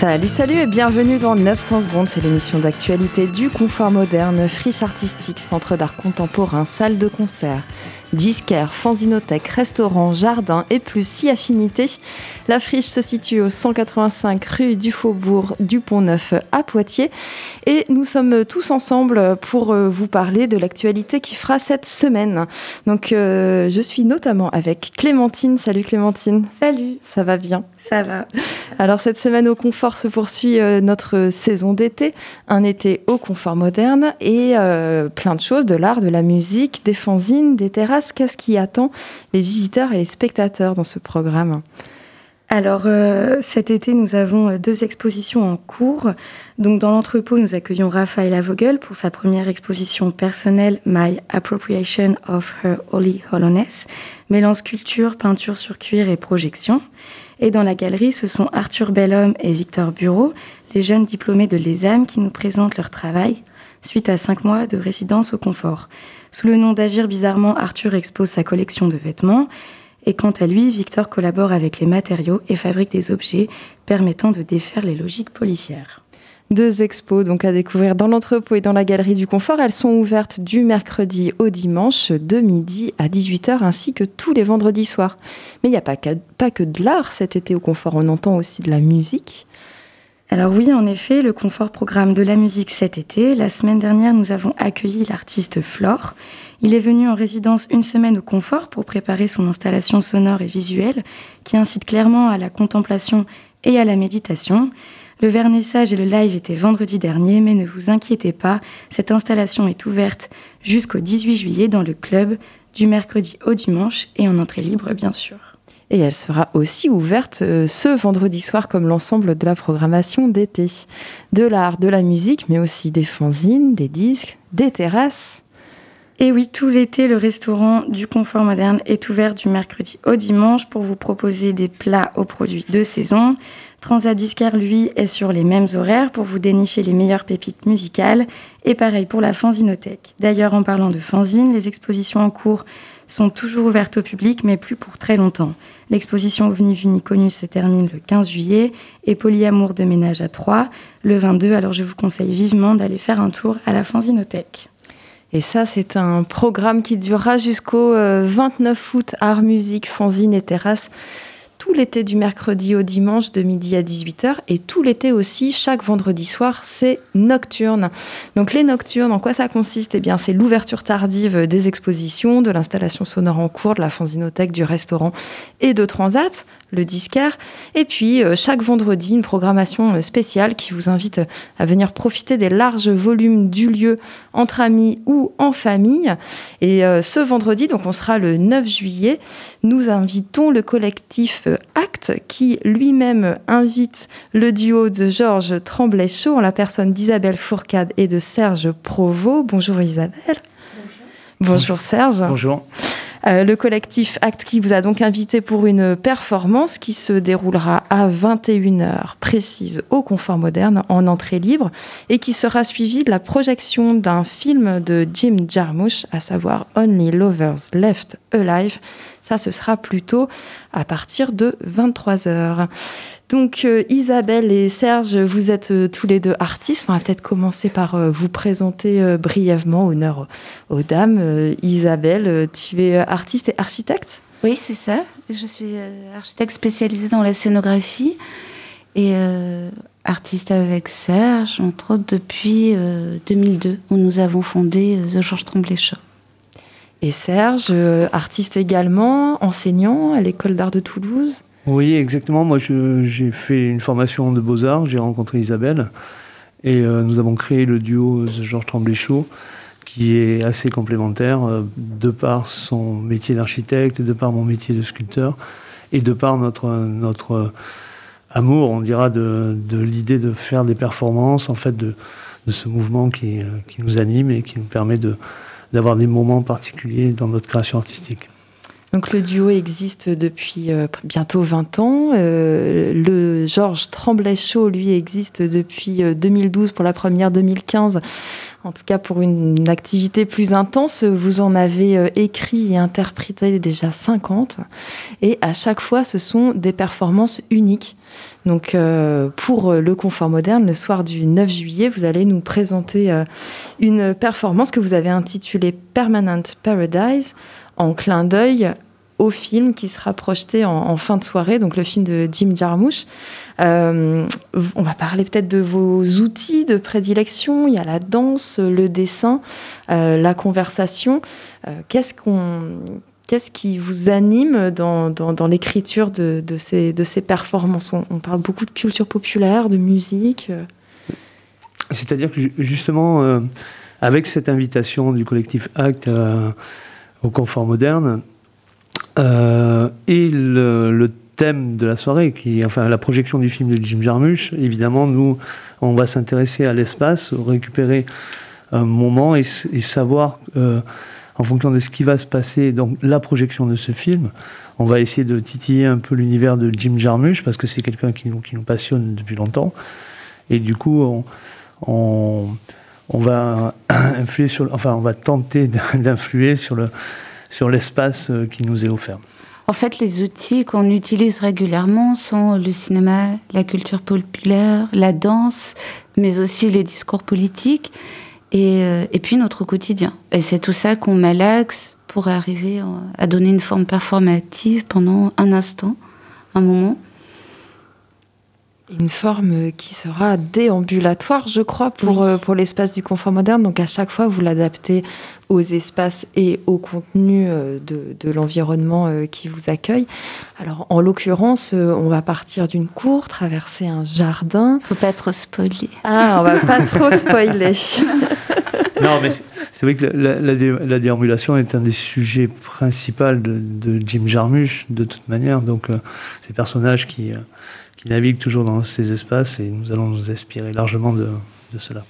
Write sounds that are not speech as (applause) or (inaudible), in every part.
Salut, salut et bienvenue dans 900 secondes. C'est l'émission d'actualité du confort moderne, friche artistique, centre d'art contemporain, salle de concert disquaire, fanzinothèque, restaurant, jardin et plus si affinité. La friche se situe au 185 rue du Faubourg du Pont-Neuf à Poitiers et nous sommes tous ensemble pour euh, vous parler de l'actualité qui fera cette semaine. Donc euh, je suis notamment avec Clémentine. Salut Clémentine. Salut. Ça va bien? Ça va. Alors cette semaine au confort se poursuit euh, notre saison d'été, un été au confort moderne et plein de choses, de l'art, de la musique, des fanzines, des terrasses qu'est-ce qui attend les visiteurs et les spectateurs dans ce programme? Alors euh, cet été, nous avons euh, deux expositions en cours. Donc dans l'entrepôt, nous accueillons Raphaël Vogel pour sa première exposition personnelle My Appropriation of Her Holy Hollowness, mêlant sculpture, peinture sur cuir et projection. Et dans la galerie, ce sont Arthur Bellhomme et Victor Bureau, les jeunes diplômés de l'ESAM qui nous présentent leur travail suite à cinq mois de résidence au confort. Sous le nom d'Agir bizarrement, Arthur expose sa collection de vêtements. Et quant à lui, Victor collabore avec les matériaux et fabrique des objets permettant de défaire les logiques policières. Deux expos donc à découvrir dans l'entrepôt et dans la galerie du confort. Elles sont ouvertes du mercredi au dimanche de midi à 18h ainsi que tous les vendredis soirs. Mais il n'y a pas pas que de l'art cet été au confort, on entend aussi de la musique. Alors oui, en effet, le confort programme de la musique cet été. La semaine dernière, nous avons accueilli l'artiste Flore. Il est venu en résidence une semaine au confort pour préparer son installation sonore et visuelle qui incite clairement à la contemplation et à la méditation. Le vernissage et le live étaient vendredi dernier, mais ne vous inquiétez pas, cette installation est ouverte jusqu'au 18 juillet dans le club du mercredi au dimanche et en entrée libre bien sûr. Et elle sera aussi ouverte euh, ce vendredi soir comme l'ensemble de la programmation d'été. De l'art, de la musique, mais aussi des fanzines, des disques, des terrasses. Et oui, tout l'été, le restaurant du confort moderne est ouvert du mercredi au dimanche pour vous proposer des plats aux produits de saison. Transadiscaire, lui, est sur les mêmes horaires pour vous dénicher les meilleures pépites musicales. Et pareil pour la fanzinothèque. D'ailleurs, en parlant de fanzine, les expositions en cours sont toujours ouvertes au public, mais plus pour très longtemps. L'exposition OVNI Vuni Connu se termine le 15 juillet et Polyamour de ménage à 3 le 22. Alors je vous conseille vivement d'aller faire un tour à la Fanzinothèque. Et ça, c'est un programme qui durera jusqu'au 29 euh, août, art, musique, fanzine et terrasse tout l'été du mercredi au dimanche de midi à 18h et tout l'été aussi, chaque vendredi soir, c'est nocturne. Donc les nocturnes, en quoi ça consiste? Eh bien, c'est l'ouverture tardive des expositions, de l'installation sonore en cours, de la fanzinothèque, du restaurant et de Transat le disquaire. Et puis, euh, chaque vendredi, une programmation euh, spéciale qui vous invite à venir profiter des larges volumes du lieu entre amis ou en famille. Et euh, ce vendredi, donc on sera le 9 juillet, nous invitons le collectif Acte qui lui-même invite le duo de Georges Tremblay-Chaud en la personne d'Isabelle Fourcade et de Serge Provost. Bonjour Isabelle. Bonjour, Bonjour Serge. Bonjour. Euh, le collectif Acte qui vous a donc invité pour une performance qui se déroulera à 21h précise au Confort Moderne en entrée libre et qui sera suivie de la projection d'un film de Jim Jarmusch, à savoir Only Lovers Left Alive. Ça, ce sera plutôt à partir de 23h. Donc euh, Isabelle et Serge, vous êtes euh, tous les deux artistes. On va peut-être commencer par euh, vous présenter brièvement, honneur aux dames. Isabelle, tu es artiste et architecte? Oui, c'est ça. Je suis architecte spécialisée dans la scénographie et artiste avec Serge, entre autres depuis 2002, où nous avons fondé The Georges Tremblay Show. Et Serge, artiste également, enseignant à l'école d'art de Toulouse. Oui, exactement. Moi, j'ai fait une formation de beaux-arts, j'ai rencontré Isabelle, et euh, nous avons créé le duo Georges Tremblay-Chaud, qui est assez complémentaire, euh, de par son métier d'architecte, de par mon métier de sculpteur, et de par notre, amour, on dira, de, l'idée de faire des performances, en fait, de, ce mouvement qui, nous anime et qui nous permet d'avoir des moments particuliers dans notre création artistique. Donc le duo existe depuis euh, bientôt 20 ans. Euh, le Georges Tremblay Show, lui, existe depuis 2012 pour la première, 2015 en tout cas pour une activité plus intense. Vous en avez écrit et interprété déjà 50. Et à chaque fois, ce sont des performances uniques. Donc pour le confort moderne, le soir du 9 juillet, vous allez nous présenter une performance que vous avez intitulée Permanent Paradise en clin d'œil au film qui sera projeté en, fin de soirée, donc le film de Jim Jarmusch. Euh, on va parler peut-être de vos outils de prédilection. Il y a la danse, le dessin, euh, la conversation. Euh, qu'est-ce qu'on Qu'est-ce qui vous anime dans, dans, l'écriture de, de, ces, de ces performances? On, on, parle beaucoup de culture populaire, de musique. C'est-à-dire que justement, avec cette invitation du collectif Act au confort moderne. Euh, et le, thème de la soirée, qui, enfin la projection du film de Jim Jarmusch, évidemment, nous, on va s'intéresser à l'espace, récupérer un moment et, savoir, euh, en fonction de ce qui va se passer, donc la projection de ce film, on va essayer de titiller un peu l'univers de Jim Jarmusch, parce que c'est quelqu'un qui nous, qui nous passionne depuis longtemps. Et du coup, on, on va (coughs) influer sur, enfin, on va tenter (laughs) d'influer sur le sur l'espace euh, qui nous est offert. En fait, les outils qu'on utilise régulièrement sont le cinéma, la culture populaire, la danse, mais aussi les discours politiques et, euh, et puis notre quotidien. Et c'est tout ça qu'on malaxe pour arriver à donner une forme performative pendant un instant, un moment une forme qui sera déambulatoire, je crois, pour, euh, pour l'espace du confort moderne. Donc à chaque fois, vous l'adaptez aux espaces et au contenu euh, de, de l'environnement euh, qui vous accueille. Alors en l'occurrence, on va partir d'une cour, traverser un jardin. Faut pas trop spoiler. Ah, on va pas trop (laughs) spoiler. Non, mais c'est vrai que la, la, déambulation est un des sujets principaux de, Jim Jarmusch, de toute manière. Donc ces personnages qui qui navigue toujours dans ces espaces et nous allons nous inspirer largement de, cela.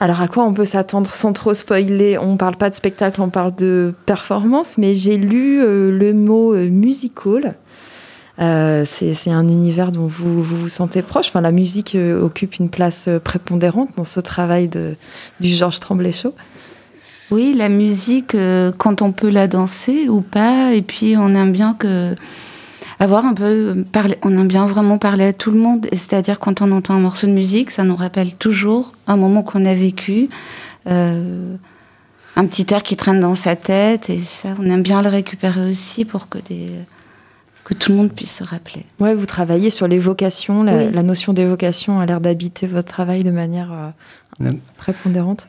Alors à quoi on peut s'attendre sans trop spoiler? On ne parle pas de spectacle, on parle de performance, mais j'ai lu euh, le mot euh, musical. Euh, c'est un univers dont vous, vous, sentez proche. Enfin, la musique occupe une place prépondérante dans ce travail de, du Georges Tremblay Show. Oui, la musique, quand on peut la danser ou pas, et puis on aime bien que avoir un peu on aime bien vraiment parler à tout le monde. C'est-à-dire quand on entend un morceau de musique, ça nous rappelle toujours un moment qu'on a vécu, euh, un petit air qui traîne dans sa tête, et ça, on aime bien le récupérer aussi pour que des que tout le monde puisse se rappeler. Ouais, vous travaillez sur l'évocation, la, la, notion d'évocation a l'air d'habiter votre travail de manière euh, prépondérante.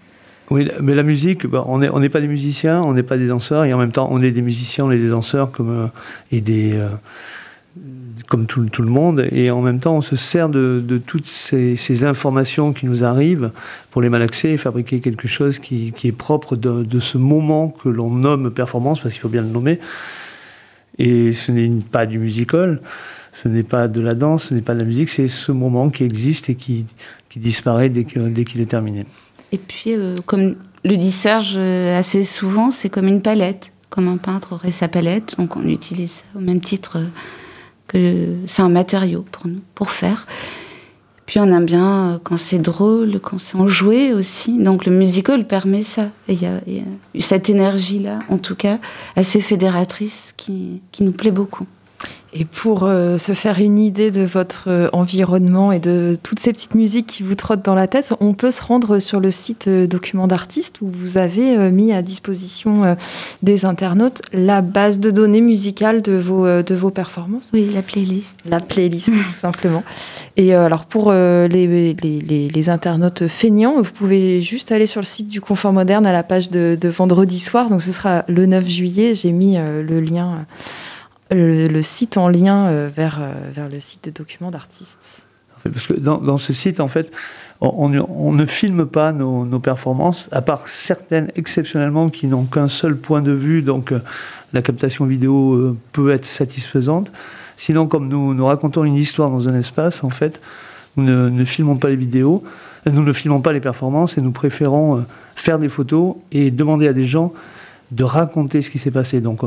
Oui, mais la musique, bah, on n'est on pas des musiciens, on n'est pas des danseurs, et en même temps, on est des musiciens, on est des danseurs comme, euh, et des, comme tout, le monde, et en même temps on se sert de, toutes ces, informations qui nous arrivent pour les malaxer et fabriquer quelque chose qui, est propre de, ce moment que l'on nomme performance, parce qu'il faut bien le nommer. Et ce n'est pas du musical, ce n'est pas de la danse, ce n'est pas de la musique, c'est ce moment qui existe et qui, disparaît dès qu'il est terminé. Et puis, euh, comme le dit Serge euh, assez souvent, c'est comme une palette, comme un peintre aurait sa palette, donc on utilise ça au même titre. Euh, c'est un matériau pour nous, pour faire. Puis on aime bien euh, quand c'est drôle, quand c'est enjoué aussi. Donc le musical permet ça. Il y, a cette énergie-là, en tout cas, assez fédératrice, qui nous plaît beaucoup. Et pour euh, se faire une idée de votre euh, environnement et de toutes ces petites musiques qui vous trottent dans la tête, on peut se rendre sur le site euh, Document d'artistes où vous avez mis à disposition des internautes la base de données musicale de vos, de vos performances. Oui, la playlist. La playlist, tout simplement. Et alors pour les, les, les, les, internautes feignants, vous pouvez juste aller sur le site du Confort Moderne à la page de, de vendredi soir. Donc ce sera le 9 juillet. J'ai mis le lien le, site en lien euh, vers, euh, vers le site des documents d'artistes. Parce que dans, dans, ce site, en fait, on, on ne filme pas nos, nos, performances, à part certaines exceptionnellement qui n'ont qu'un seul point de vue, donc euh, la captation vidéo peut être satisfaisante. Sinon, comme nous, nous racontons une histoire dans un espace, en fait, nous ne, filmons pas les vidéos, nous ne filmons pas les performances et nous préférons faire des photos et demander à des gens de raconter ce qui s'est passé. Donc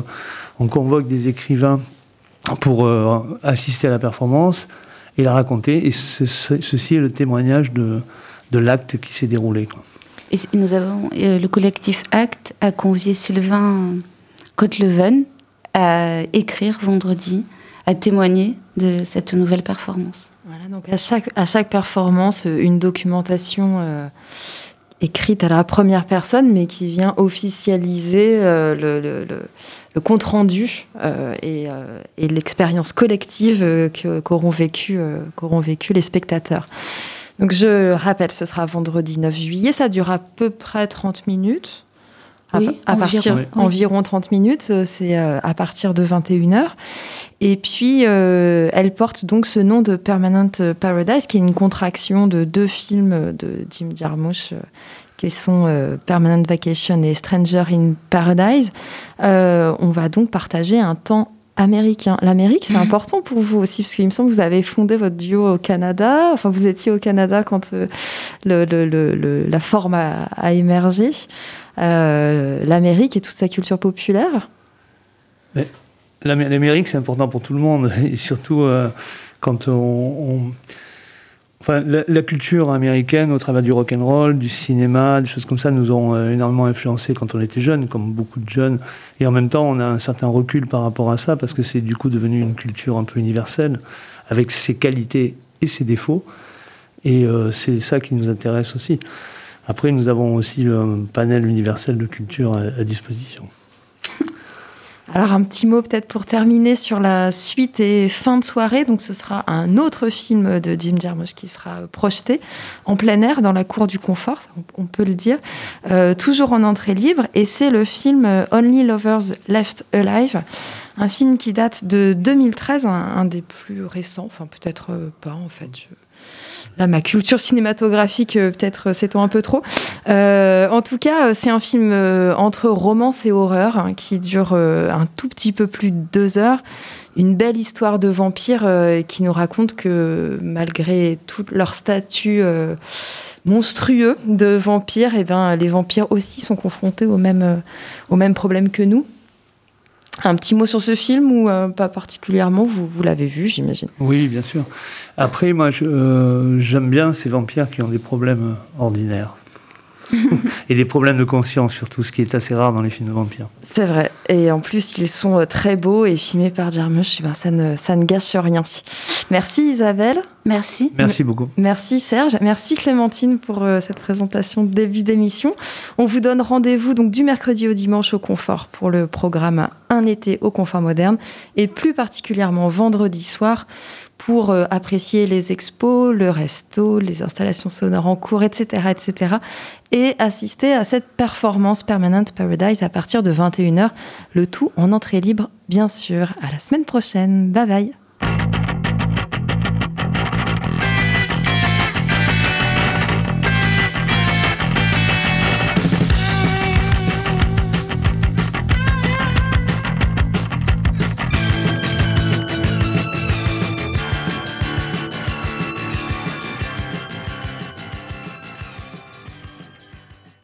on convoque des écrivains pour assister à la performance et la raconter. Et ceci est le témoignage de, de l'acte qui s'est déroulé. Et nous avons, le collectif Acte a convié Sylvain Coteleven à écrire vendredi, à témoigner de cette nouvelle performance. Voilà, donc à chaque, à chaque performance, une documentation euh, écrite à la première personne, mais qui vient officialiser euh, le, le, le, compte-rendu euh, et, et l'expérience collective qu'auront vécu, vécu les spectateurs. Donc je rappelle, ce sera vendredi 9 juillet, ça durera à peu près 30 minutes à, oui, à environ, partir oui. environ 30 minutes, euh, c'est euh, à partir de 21h. Et puis, euh, elle porte donc ce nom de Permanent Paradise, qui est une contraction de deux films de Jim Jarmusch, euh, qui sont euh, Permanent Vacation et Stranger in Paradise. Euh, on va donc partager un temps américain. L'Amérique, c'est (laughs) important pour vous aussi, parce qu'il me semble que vous avez fondé votre duo au Canada. Enfin, vous étiez au Canada quand le, le, le, la forme a, a émergé. L'Amérique et toute sa culture populaire. L'Amérique, c'est important pour tout le monde, (laughs) et surtout euh, quand on. Enfin, la, culture américaine, au travers du rock and roll, du cinéma, des choses comme ça, nous ont euh, énormément influencé quand on était jeune, comme beaucoup de jeunes. Et en même temps, on a un certain recul par rapport à ça, parce que c'est du coup devenu une culture un peu universelle, avec ses qualités et ses défauts. Et euh, c'est ça qui nous intéresse aussi. Après, nous avons aussi un panel universel de culture à disposition. Alors un petit mot peut-être pour terminer sur la suite et fin de soirée. Donc ce sera un autre film de Jim Jarmusch qui sera projeté en plein air dans la cour du confort, on peut le dire, euh, toujours en entrée libre. Et c'est le film Only Lovers Left Alive, un film qui date de 2013, un, un des plus récents, enfin peut-être pas en fait. Là, ma culture cinématographique, euh, peut-être s'étend un peu trop. Euh, en tout cas, c'est un film euh, entre romance et horreur hein, qui dure euh, un tout petit peu plus de deux heures. Une belle histoire de vampires euh, qui nous raconte que malgré tout leur statut euh, monstrueux de vampires, eh ben, les vampires aussi sont confrontés au même, au même problème que nous. Un petit mot sur ce film ou euh, pas particulièrement? Vous, vous l'avez vu, j'imagine. Oui, bien sûr. Après, moi, j'aime euh, bien ces vampires qui ont des problèmes ordinaires. (laughs) et des problèmes de conscience, surtout, ce qui est assez rare dans les films de vampires. C'est vrai. Et en plus, ils sont très beaux et filmés par Jarmusch. Ben, ça, ne, ça ne gâche rien. Merci Isabelle. Merci. Merci beaucoup. Merci Serge. Merci Clémentine pour euh, cette présentation de début d'émission. On vous donne rendez-vous donc du mercredi au dimanche au confort pour le programme Un été au confort moderne et plus particulièrement vendredi soir pour euh, apprécier les expos, le resto, les installations sonores en cours, etc., etc. et assister à cette performance Permanent Paradise à partir de 21h. Le tout en entrée libre, bien sûr. À la semaine prochaine. Bye bye.